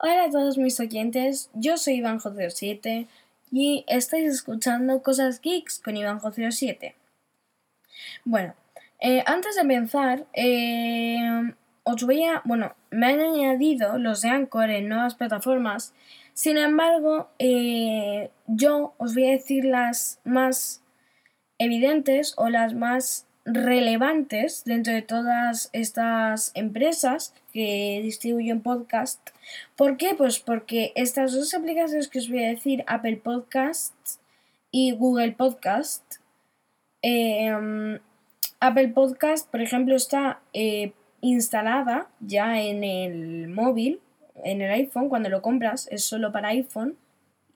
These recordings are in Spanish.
Hola a todos mis oyentes, yo soy Iván 07 y estáis escuchando Cosas Geeks con Iván 07. Bueno, eh, antes de empezar, eh, os voy a. Bueno, me han añadido los de Anchor en nuevas plataformas. Sin embargo, eh, yo os voy a decir las más evidentes o las más relevantes dentro de todas estas empresas que distribuyen podcast. ¿Por qué? Pues porque estas dos aplicaciones que os voy a decir, Apple Podcasts y Google Podcast, em, Apple Podcast, por ejemplo, está eh, instalada ya en el móvil, en el iPhone, cuando lo compras, es solo para iPhone,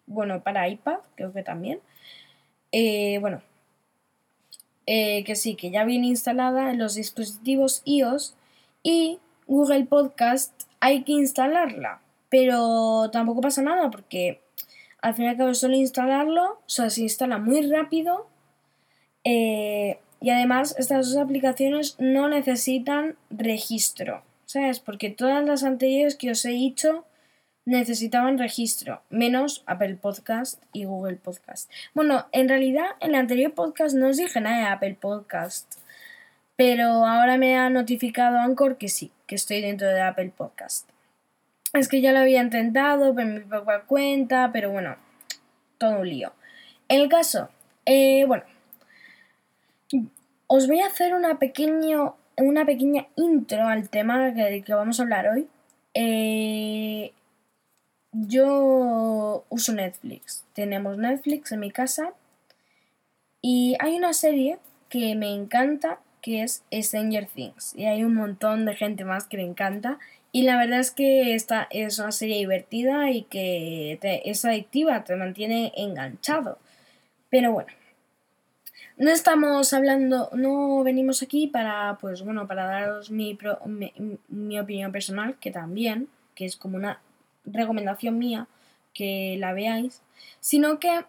bueno, para iPad, creo que también. Eh, bueno, eh, que sí, que ya viene instalada en los dispositivos iOS y Google Podcast hay que instalarla, pero tampoco pasa nada porque al fin y al cabo solo instalarlo, o sea, se instala muy rápido eh, y además estas dos aplicaciones no necesitan registro, ¿sabes? Porque todas las anteriores que os he dicho necesitaban registro, menos Apple Podcast y Google Podcast. Bueno, en realidad en el anterior podcast no os dije nada de Apple Podcast, pero ahora me ha notificado Anchor que sí, que estoy dentro de Apple Podcast. Es que ya lo había intentado por mi propia cuenta, pero bueno, todo un lío. El caso, eh, bueno, os voy a hacer una, pequeño, una pequeña intro al tema que, que vamos a hablar hoy. Eh, yo uso Netflix. Tenemos Netflix en mi casa. Y hay una serie que me encanta que es Stranger Things. Y hay un montón de gente más que le encanta. Y la verdad es que esta es una serie divertida y que es adictiva, te mantiene enganchado. Pero bueno, no estamos hablando, no venimos aquí para, pues bueno, para daros mi, mi opinión personal, que también, que es como una recomendación mía que la veáis, sino que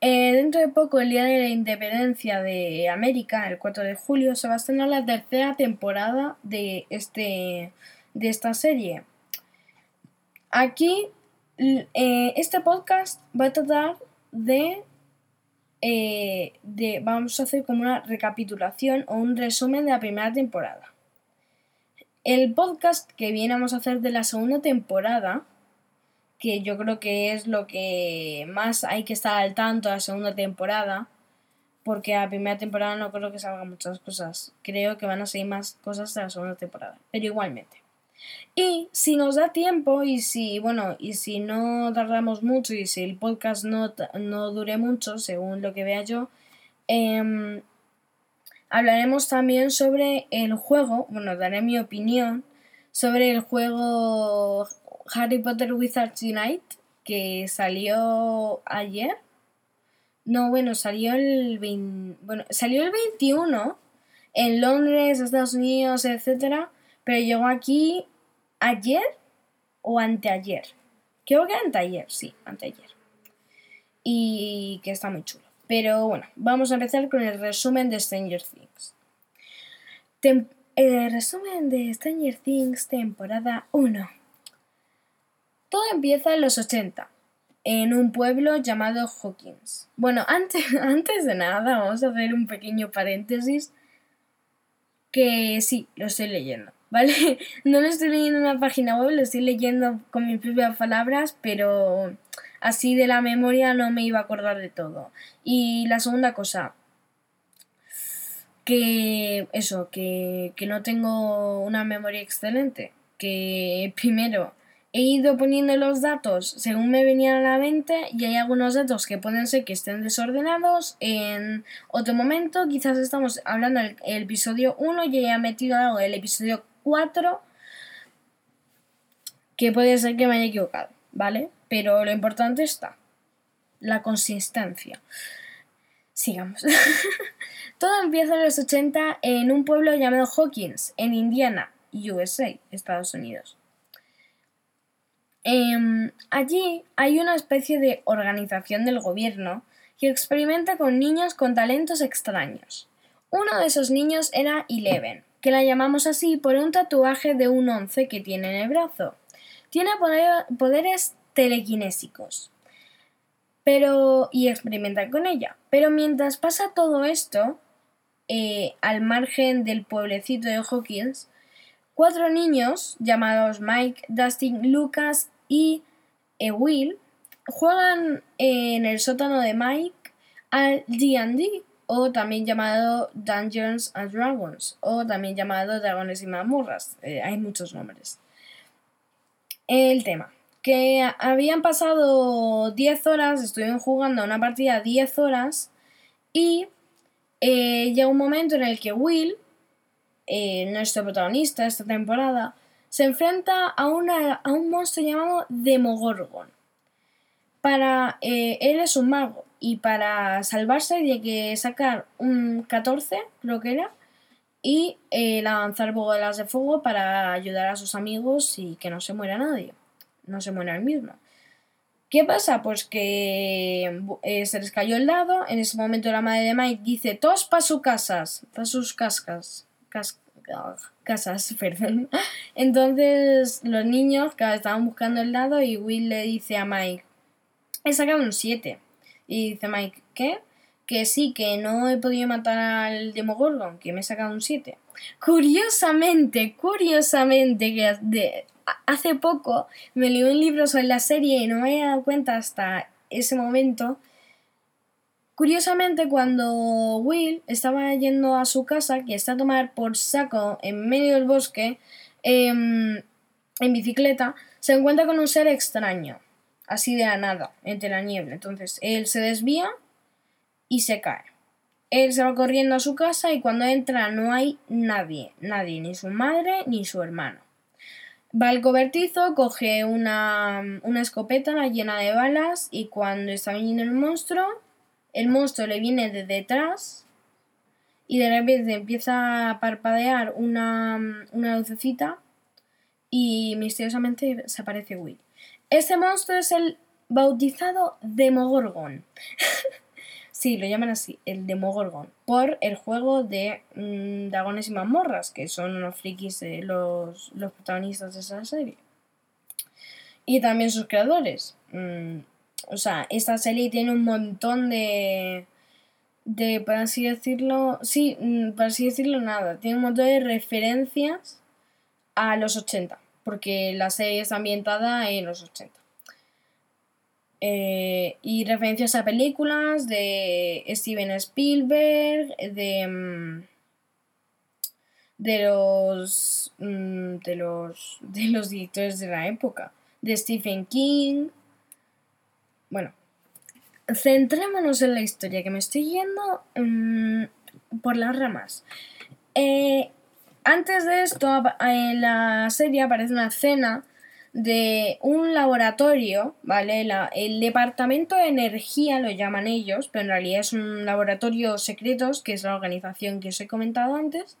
eh, dentro de poco, el día de la independencia de América, el 4 de julio, se va a estrenar la tercera temporada de, este, de esta serie. Aquí, eh, este podcast va a tratar de, eh, de. Vamos a hacer como una recapitulación o un resumen de la primera temporada. El podcast que viéramos a hacer de la segunda temporada, que yo creo que es lo que más hay que estar al tanto de la segunda temporada, porque a la primera temporada no creo que salgan muchas cosas. Creo que van a seguir más cosas de la segunda temporada, pero igualmente. Y si nos da tiempo y si, bueno, y si no tardamos mucho y si el podcast no, no dure mucho, según lo que vea yo, eh, Hablaremos también sobre el juego, bueno, daré mi opinión sobre el juego Harry Potter Wizards Unite que salió ayer. No, bueno, salió el bueno, salió el 21 en Londres, Estados Unidos, etcétera, pero llegó aquí ayer o anteayer. Creo que anteayer, sí, anteayer. Y que está muy chulo. Pero bueno, vamos a empezar con el resumen de Stranger Things. el resumen de Stranger Things temporada 1. Todo empieza en los 80, en un pueblo llamado Hawkins. Bueno, antes, antes de nada vamos a hacer un pequeño paréntesis que sí, lo estoy leyendo, ¿vale? No lo estoy leyendo en una página web, lo estoy leyendo con mis propias palabras, pero así de la memoria no me iba a acordar de todo. Y la segunda cosa, que eso, que, que no tengo una memoria excelente, que primero he ido poniendo los datos según me venían a la mente y hay algunos datos que pueden ser que estén desordenados en otro momento. Quizás estamos hablando del episodio 1 y haya metido algo del episodio 4 que puede ser que me haya equivocado, ¿vale? pero lo importante está, la consistencia. Sigamos. Todo empieza en los 80 en un pueblo llamado Hawkins, en Indiana, USA, Estados Unidos. Em, allí hay una especie de organización del gobierno que experimenta con niños con talentos extraños. Uno de esos niños era Eleven, que la llamamos así por un tatuaje de un once que tiene en el brazo. Tiene poderes telequinésicos pero, y experimenta con ella. Pero mientras pasa todo esto, eh, al margen del pueblecito de Hawkins, cuatro niños llamados Mike, Dustin, Lucas y eh, Will juegan en el sótano de Mike al D&D o también llamado Dungeons and Dragons o también llamado Dragones y Mazmorras. Eh, hay muchos nombres. El tema. Que habían pasado 10 horas, estuvieron jugando una partida 10 horas y eh, llega un momento en el que Will, eh, nuestro protagonista de esta temporada, se enfrenta a, una, a un monstruo llamado Demogorgon. Para, él es un mago y para salvarse tiene que sacar un 14, creo que era, y eh, lanzar bolas de fuego para ayudar a sus amigos y que no se muera nadie, no se muera el mismo. ¿Qué pasa? Pues que eh, se les cayó el dado, en ese momento la madre de Mike dice, todos para sus casas, para sus cascas, casas, perdón. Entonces los niños estaban buscando el dado y Will le dice a Mike, he sacado un 7. Y dice Mike, ¿qué? Que sí, que no he podido matar al Demogorgon, que me he sacado un 7. Curiosamente, curiosamente, que hace poco me leí un libro sobre la serie y no me había dado cuenta hasta ese momento. Curiosamente, cuando Will estaba yendo a su casa, que está a tomar por saco en medio del bosque, em, en bicicleta, se encuentra con un ser extraño así de la nada, entre la niebla. Entonces él se desvía y se cae. Él se va corriendo a su casa y cuando entra no hay nadie, nadie, ni su madre ni su hermano. Va al cobertizo, coge una, una escopeta llena de balas y cuando está viniendo el monstruo, el monstruo le viene de detrás y de repente empieza a parpadear una, una lucecita y misteriosamente se aparece Will. Este monstruo es el bautizado Demogorgon. sí, lo llaman así, el Demogorgon, por el juego de mm, Dragones y Mazmorras, que son unos frikis de los, protagonistas de esa serie. Y también sus creadores. Mm, o sea, esta serie tiene un montón de. de, por así decirlo. Sí, mm, por así decirlo, nada. Tiene un montón de referencias a los 80 porque la serie está ambientada en los 80. Eh, y referencias a películas de Steven Spielberg, de, mm, de los mm, de los de los directores de la época, de Stephen King. Bueno, centrémonos en la historia que me estoy yendo mm, por las ramas. Eh, antes de esto, en la serie aparece una escena de un laboratorio, ¿vale? el departamento de energía lo llaman ellos, pero en realidad es un laboratorio secretos, que es la organización que os he comentado antes.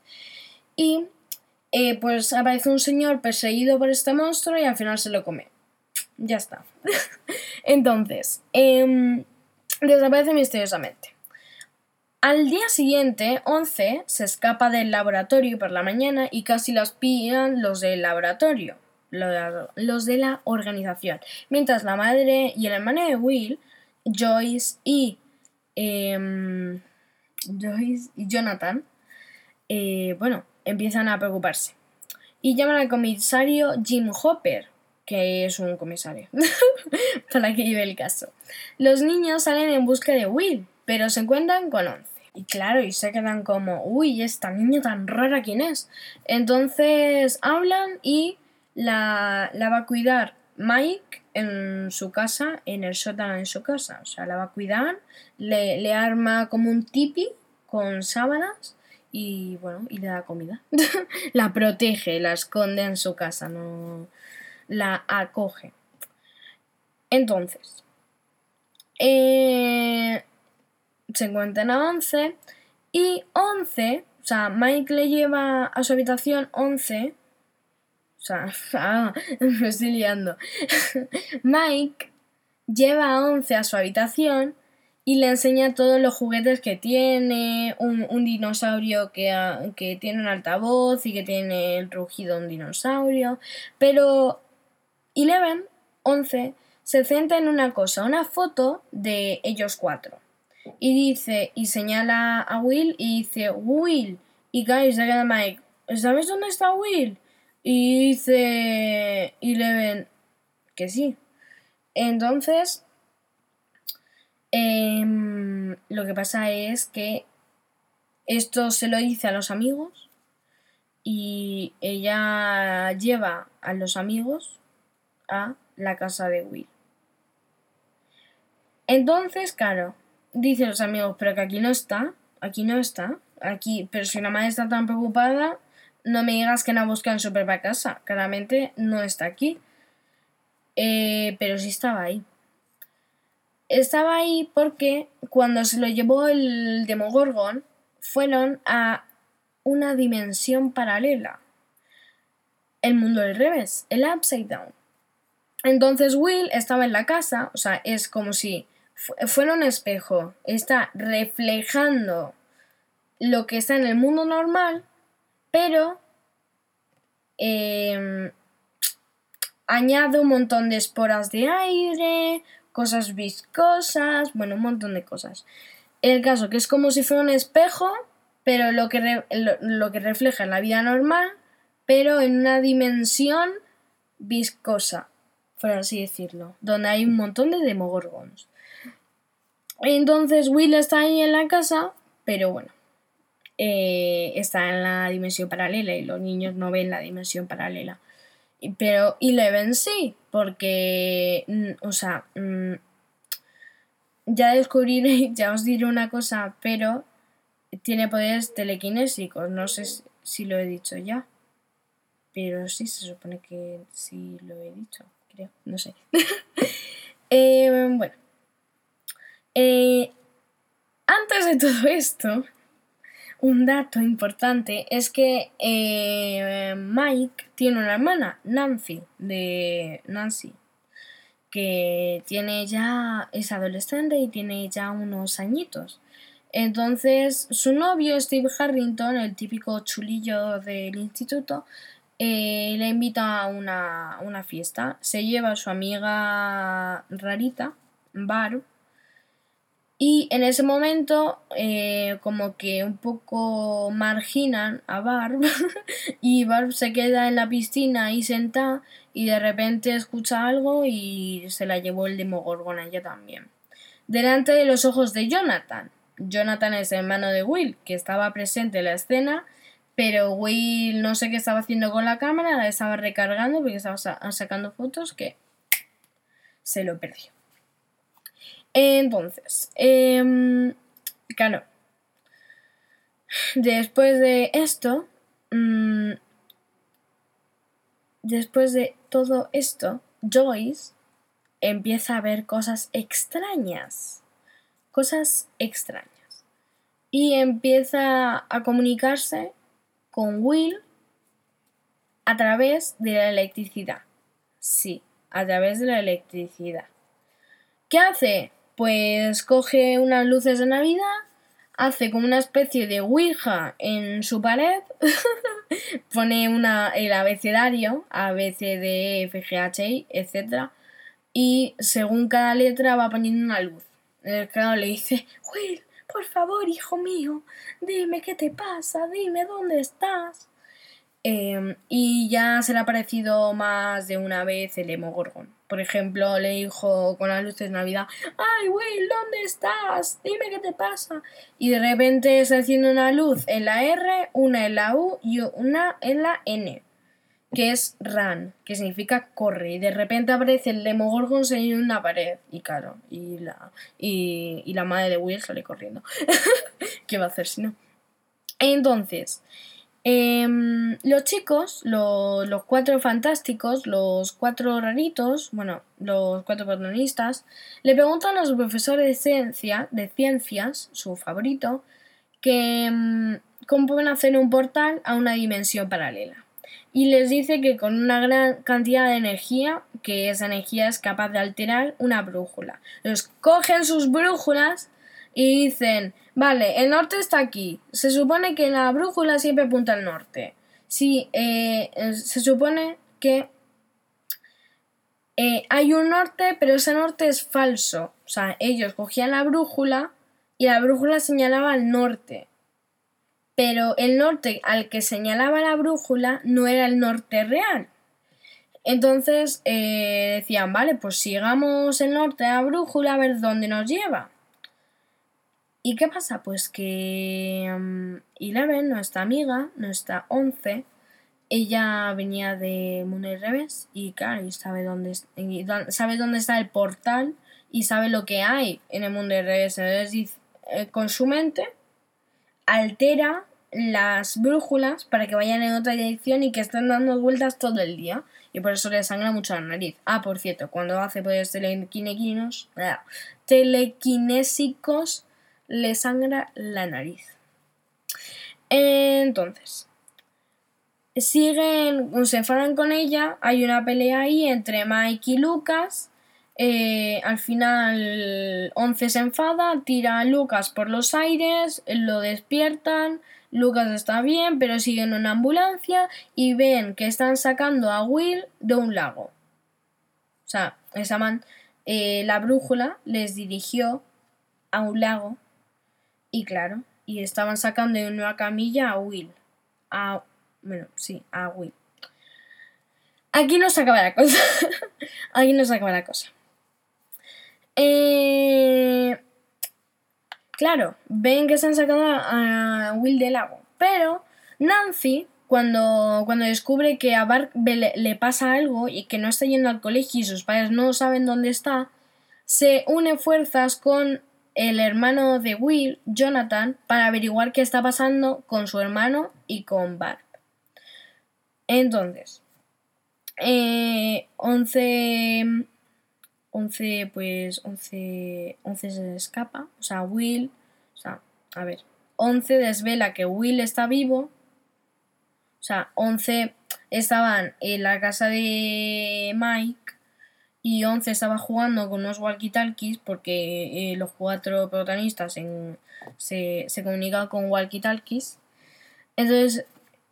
Y eh, pues aparece un señor perseguido por este monstruo y al final se lo come. Ya está. Entonces, eh, desaparece misteriosamente. Al día siguiente, 11 se escapa del laboratorio por la mañana y casi los pillan los del laboratorio, los de la organización. Mientras la madre y el hermano de Will, Joyce y, em, Joyce y Jonathan, eh, bueno, empiezan a preocuparse. Y llaman al comisario Jim Hopper, que es un comisario, para que lleve el caso. Los niños salen en busca de Will, pero se encuentran con 11. Y claro, y se quedan como, uy, esta niña tan rara, ¿quién es? Entonces hablan y la, va a cuidar Mike en su casa, en el sótano en su casa. O sea, la va a cuidar, le, le arma como un tipi con sábanas y bueno, y le da comida. la protege, la esconde en su casa, no la acoge. Entonces, eh, se encuentran a 11 y 11, o sea, Mike le lleva a su habitación 11, o sea, me estoy liando. Mike lleva a 11 a su habitación y le enseña todos los juguetes que tiene, un, dinosaurio que, que, tiene un altavoz y que tiene el rugido de un dinosaurio, pero Eleven, 11, se centra en una cosa, una foto de ellos cuatro. Y dice, y señala a Will y dice, Will. Y guys, Mike, ¿sabes dónde está Will? Y dice Eleven que sí. Entonces, em, lo que pasa es que esto se lo dice a los amigos y ella lleva a los amigos a la casa de Will. Entonces, claro, dicen los amigos, pero que aquí no está, aquí no está, aquí, pero si la madre está tan preocupada, no me digas que la buscan súper para casa, claramente no está aquí. Eh, pero sí estaba ahí. Estaba ahí porque cuando se lo llevó el Demogorgon, fueron a una dimensión paralela. El mundo del revés, el upside down. Entonces Will estaba en la casa, o sea, es como si fuera un espejo, está reflejando lo que está en el mundo normal, pero em, añade un montón de esporas de aire, cosas viscosas, bueno, un montón de cosas. El caso que es como si fuera un espejo, pero lo que, lo, que refleja en la vida normal, pero en una dimensión viscosa, por así decirlo, donde hay un montón de demogorgons. Entonces Will está ahí en la casa, pero bueno, eh, está en la dimensión paralela y los niños no ven la dimensión paralela. Pero Eleven sí, porque, mm, o sea, mm, ya descubriré, ya os diré una cosa, pero tiene poderes telequinésicos. No sé si lo he dicho ya. Pero sí, se supone que sí lo he dicho, creo. No sé. Eh, bueno. Eh, antes de todo esto, un dato importante es que eh, Mike tiene una hermana, Nancy, de Nancy, que tiene ya, es adolescente y tiene ya unos añitos. Entonces, su novio, Steve Harrington, el típico chulillo del instituto, eh, le invita a una, una, fiesta. Se lleva a su amiga rarita, Barb, y en ese momento, eh, como que un poco marginan a Barb y Barb se queda en la piscina ahí sentada y de repente escucha algo y se la llevó el Demogorgon ella también. Delante de los ojos de Jonathan. Jonathan es hermano de Will, que estaba presente en la escena, pero Will no sé qué estaba haciendo con la cámara, la estaba recargando porque estaba sacando fotos que se lo perdió. Entonces, em, claro, después de esto, mm, después de todo esto, Joyce empieza a ver cosas extrañas, cosas extrañas, y empieza a comunicarse con Will a través de la electricidad. Sí, a través de la electricidad. ¿Qué hace? Pues coge unas luces de Navidad, hace como una especie de Ouija en su pared, pone una, el abecedario, A, B, C, D, F, G, H, I, etc. Y según cada letra va poniendo una luz. El creador le dice, Will, por favor, hijo mío, dime qué te pasa, dime dónde estás. Em, y ya se le ha parecido más de una vez el Demogorgon. Por ejemplo, le dijo con las luces de Navidad, ¡Ay, Will, ¿dónde estás? Dime qué te pasa. Y de repente se enciende una luz en la R, una en la U y una en la N, que es run, que significa corre. Y de repente aparece el Demogorgon en una pared. Y claro, y la, y, y la madre de Will sale corriendo. ¿Qué va a hacer si no? Entonces, Em, los chicos, los cuatro fantásticos, los cuatro raritos, bueno, los cuatro protagonistas, le preguntan a su profesor de de ciencias, su favorito, que em, cómo pueden hacer un portal a una dimensión paralela. Y les dice que con una gran cantidad de energía, que esa energía es capaz de alterar una brújula. Entonces cogen sus brújulas y dicen, vale, el norte está aquí. Se supone que la brújula siempre apunta al norte. Sí, eh, se supone que eh, hay un norte, pero ese norte es falso. O sea, ellos cogían la brújula y la brújula señalaba al norte. Pero el norte al que señalaba la brújula no era el norte real. Entonces eh, decían, vale, pues sigamos el norte a la brújula a ver dónde nos lleva. ¿Y qué pasa? Pues que um, Eleven, nuestra amiga, nuestra once, ella venía de Mundo al Revés y claro, y sabe dónde, sabe dónde está el portal y sabe lo que hay en el mundo al revés. Entonces, eh, con su mente altera las brújulas para que vayan en otra dirección y que estén dando vueltas todo el día. Y por eso le sangra mucho la nariz. Ah, por cierto, cuando hace poderes telequinésicos, telequinésicos le sangra la nariz. Entonces, siguen, se enfadan con ella, hay una pelea ahí entre Mike y Lucas. Eh, al final, Once se enfada, tira a Lucas por los aires, lo despiertan. Lucas está bien, pero siguen en una ambulancia y ven que están sacando a Will de un lago. O sea, esa man, eh, la brújula les dirigió a un lago y claro, y estaban sacando de una camilla a Will. A bueno, sí, a Will. Aquí no se acaba la cosa. Aquí no se acaba la cosa. Eh, claro, ven que se han sacado a Will del lago. Pero Nancy, cuando, cuando descubre que a Bart le, le, pasa algo y que no está yendo al colegio y sus padres no saben dónde está, se une fuerzas con el hermano de Will, Jonathan, para averiguar qué está pasando con su hermano y con Bart. Entonces, eh, 11, 11, pues 11, 11 se escapa, o sea, Will, o sea, a ver, 11 desvela que Will está vivo, o sea, 11 estaban en la casa de Mike y 11 estaba jugando con unos walkie-talkies porque eh, los cuatro protagonistas se, se comunican con walkie-talkies. Entonces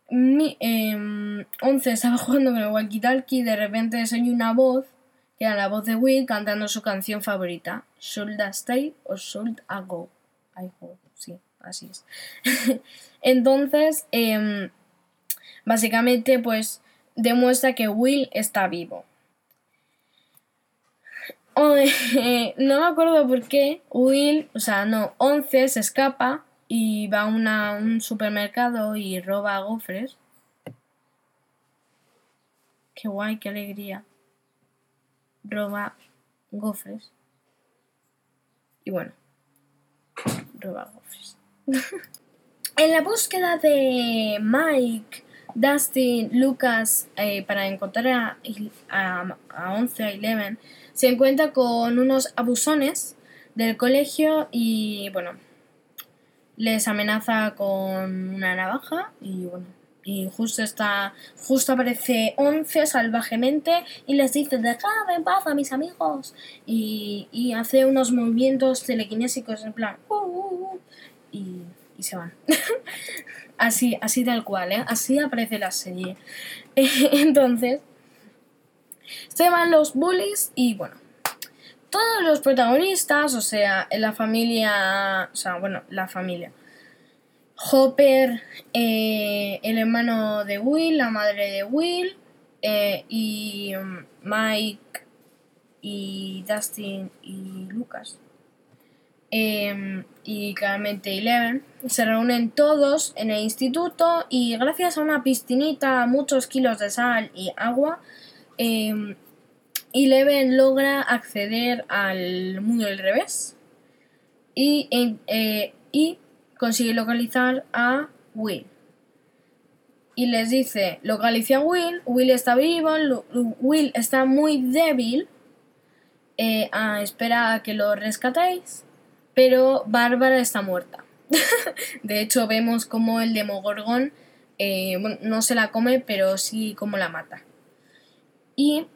mi, 11 estaba jugando con el walkie-talkie y de repente se oye una voz, que era la voz de Will, cantando su canción favorita, Should I Stay or Should I Go? I go, sí, así es. Entonces, em, básicamente, pues demuestra que Will está vivo. no me acuerdo por qué Will, o sea, no, 11 se escapa y va a un supermercado y roba gofres. Qué guay, qué alegría. Roba gofres. Y bueno, roba gofres. en la búsqueda de Mike, Dustin, Lucas eh, para encontrar a, a, a 11, a Eleven, se encuentra con unos abusones del colegio y bueno, les amenaza con una navaja y bueno, y justo está, justo aparece Once salvajemente y les dice dejad en paz a mis amigos y, y hace unos movimientos telequinésicos en plan uh, uh, uh, y, y, se van. así, así tal cual, ¿eh? así aparece la serie. Entonces, se van los bullies y bueno, todos los protagonistas, o sea, la familia, o sea, bueno, la familia. Hopper, eh, el hermano de Will, la madre de Will, eh, y um, Mike, y Dustin y Lucas. Em, y claramente Eleven, se reúnen todos en el instituto y gracias a una piscinita, muchos kilos de sal y agua, em, Eleven logra acceder al mundo del revés y, eh, y consigue localizar a Will. Y les dice, localice a Will, Will está vivo, Will está muy débil, eh, espera a que lo rescatéis, pero Bárbara está muerta. de hecho, vemos como el Demogorgon eh, no se la come, pero sí como la mata. Y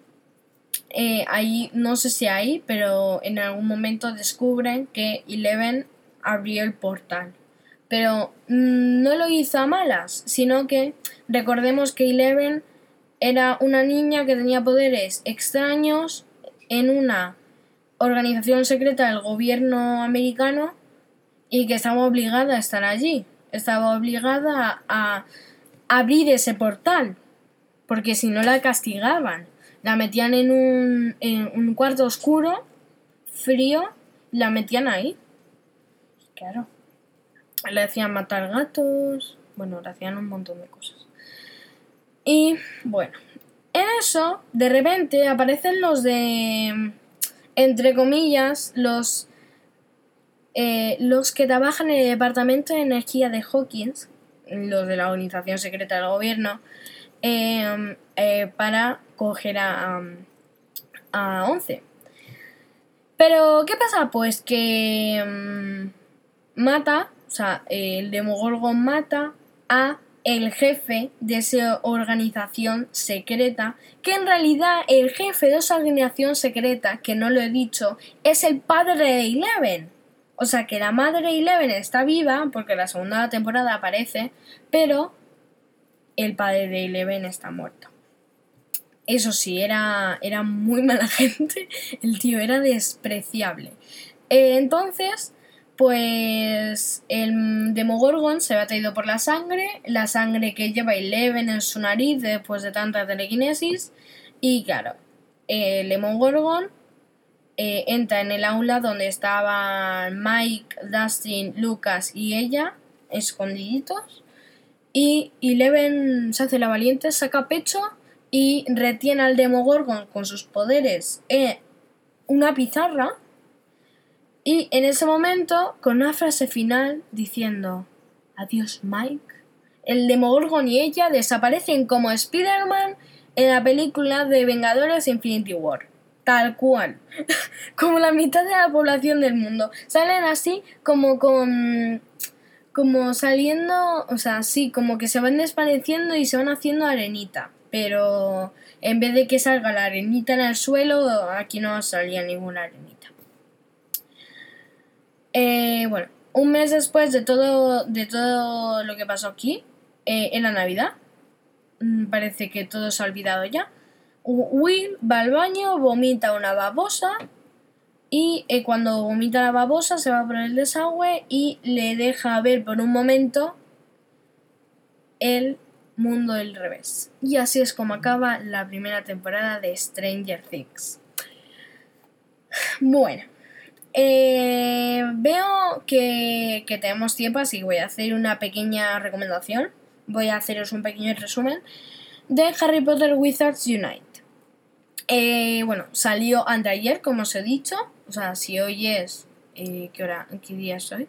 eh, ahí, no sé si ahí, pero en algún momento descubren que Eleven abrió el portal. Pero mm, no lo hizo a malas, sino que recordemos que Eleven era una niña que tenía poderes extraños en una organización secreta del gobierno americano y que estaba obligada a estar allí. Estaba obligada a abrir ese portal, porque si no la castigaban. La metían en un, en un cuarto oscuro, frío, la metían ahí. Claro. Le hacían matar gatos, bueno, le hacían un montón de cosas. Y bueno, en eso, de repente aparecen los de, entre comillas, los, eh, los que trabajan en el Departamento de Energía de Hawkins, los de la Organización Secreta del Gobierno, em, eh, para coger a, a 11. Pero, ¿qué pasa? Pues que em, mata, o sea, el Demogorgon mata a el jefe de esa organización secreta, que en realidad el jefe de esa organización secreta, que no lo he dicho, es el padre de Eleven. O sea que la madre de Eleven está viva, porque la segunda temporada aparece, pero el padre de Eleven está muerto. Eso sí, era, era muy mala gente, el tío era despreciable. Eh, entonces, pues el Demogorgon se ve atraído por la sangre, la sangre que lleva Eleven en su nariz después de tanta telequinesis. Y claro, el Demogorgon eh, entra en el aula donde estaban Mike, Dustin, Lucas y ella, escondiditos. Y Eleven se hace la valiente, saca pecho y retiene al Demogorgon con sus poderes en una pizarra y en ese momento, con una frase final diciendo Adiós Mike, el Demogorgon y ella desaparecen como Spider-Man en la película de Vengadores Infinity War. Tal cual. como la mitad de la población del mundo. Salen así como con... como saliendo... o sea, sí, como que se van desvaneciendo y se van haciendo arenita. Pero en vez de que salga la arenita en el suelo, aquí no salía ninguna arenita. Eh, bueno, un mes después de todo, de todo lo que pasó aquí, eh, en la Navidad, mm, parece que todo se ha olvidado ya. Will va al baño, vomita una babosa y eh, cuando vomita la babosa se va por el desagüe y le deja ver por un momento el mundo del revés. Y así es como acaba la primera temporada de Stranger Things. Bueno, eh, veo que, tenemos tiempo, así que voy a hacer una pequeña recomendación. Voy a haceros un pequeño resumen de Harry Potter Wizards Unite. Eh, bueno, salió ayer, como os he dicho. O sea, si hoy es. Eh, ¿Qué hora? ¿Qué día es hoy?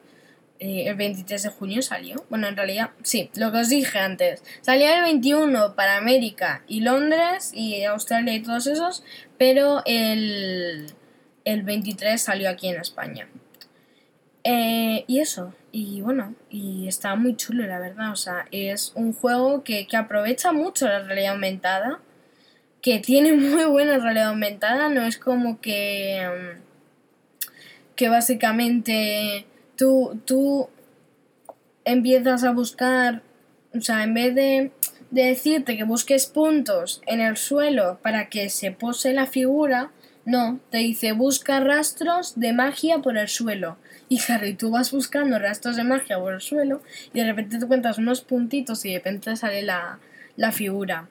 el 23 de junio salió. Bueno, en realidad, sí, lo que os dije antes. Salió el 21 para América y Londres y Australia y todos esos, pero el, el 23 salió aquí en España. Eh, y eso, y bueno, y está muy chulo, la verdad. O sea, es un juego que, aprovecha mucho la realidad aumentada, que tiene muy buena realidad aumentada, no es como que. Mm, que básicamente tú, tú empiezas a buscar. O sea, en vez de, de decirte que busques puntos en el suelo para que se pose la figura, no, te dice busca rastros de magia por el suelo. Y Harry, tú vas buscando rastros de magia por el suelo y de repente te cuentas unos puntitos y de repente sale la, figura.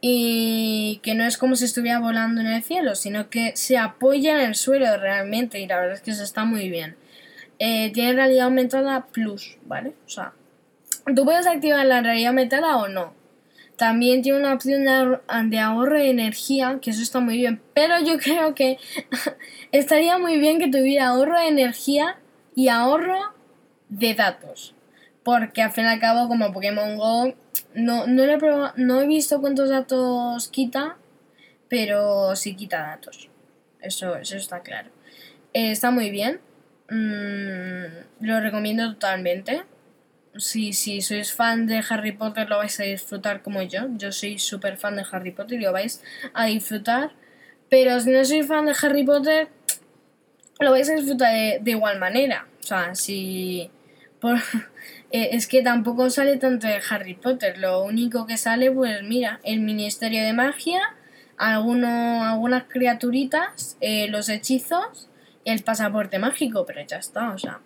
Y que no es como si estuviera volando en el cielo, sino que se apoya en el suelo realmente y la verdad es que eso está muy bien. Eh, tiene realidad aumentada plus, ¿vale? O sea, tú puedes activar la realidad aumentada o no. También tiene una opción de ahorro de energía, que eso está muy bien. Pero yo creo que estaría muy bien que tuviera ahorro de energía y ahorro de datos. Porque al fin y al cabo, como Pokémon Go, no, no, he, no he visto cuántos datos quita, pero sí quita datos. Eso, eso está claro. Eh, está muy bien. Mm, lo recomiendo totalmente si, sois fan de Harry Potter lo vais a disfrutar como yo. Yo soy súper fan de Harry Potter y lo vais a disfrutar. Pero si no sois fan de Harry Potter, lo vais a disfrutar de, igual manera. O sea, si eh, es que tampoco sale tanto de Harry Potter. Lo único que sale, pues mira, el Ministerio de Magia, alguno, algunas criaturitas, eh, los hechizos y el pasaporte mágico, pero ya está, o sea.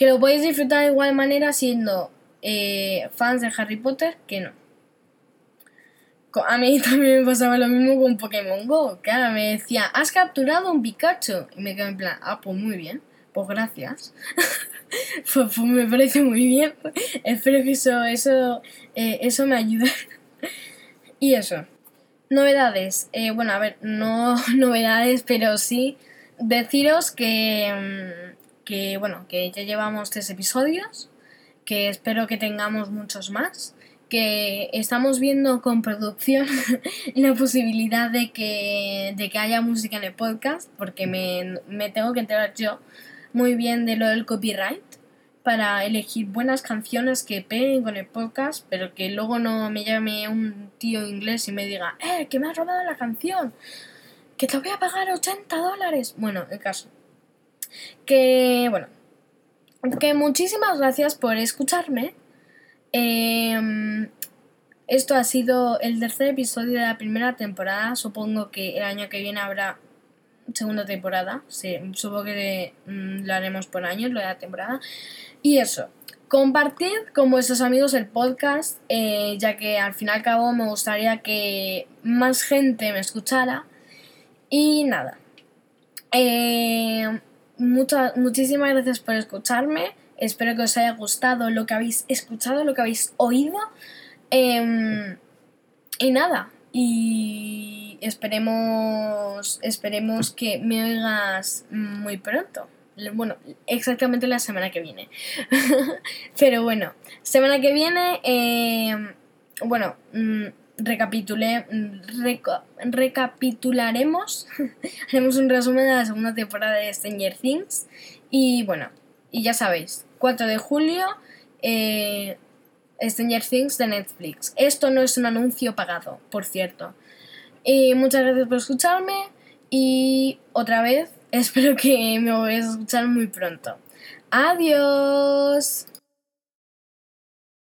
Que lo podéis disfrutar de igual manera siendo eh, fans de Harry Potter que no. A mí también me pasaba lo mismo con Pokémon Go. Claro, me decía, has capturado un Pikachu. Y me quedé en plan, ah, pues muy bien. Pues gracias. pues, pues, me parece muy bien. Espero que eso, eso, eh, eso me ayude. y eso. Novedades. Eh, bueno, a ver, no novedades, pero sí deciros que, mm, que, bueno, que ya llevamos tres episodios, que espero que tengamos muchos más que estamos viendo con producción la posibilidad de que, de que haya música en el podcast, porque me, me tengo que enterar yo muy bien de lo del copyright para elegir buenas canciones que peguen con el podcast, pero que luego no me llame un tío inglés y me diga, ¡eh, que me has robado la canción! ¡Que te voy a pagar 80 dólares! Bueno, el caso. Que, bueno, que muchísimas gracias por escucharme Em, esto ha sido el tercer episodio de la primera temporada. Supongo que el año que viene habrá segunda temporada. Sí, supongo que mm, lo haremos por años, lo de la temporada. Y eso, compartid con vuestros amigos el podcast, eh, ya que al fin y al cabo me gustaría que más gente me escuchara. Y nada. Eh, muchísimas gracias por escucharme. Espero que os haya gustado lo que habéis escuchado, lo que habéis oído. Em, y nada, y esperemos, esperemos que me oigas muy pronto. Bueno, exactamente la semana que viene. Pero bueno, semana que viene, em, bueno, recapitularemos, haremos un resumen de la segunda temporada de Stranger Things. Y bueno, y ya sabéis, 4 de julio, eh, Stranger Things de Netflix. Esto no es un anuncio pagado, por cierto. Y muchas gracias por escucharme y otra vez espero que me vayáis a escuchar muy pronto. Adiós.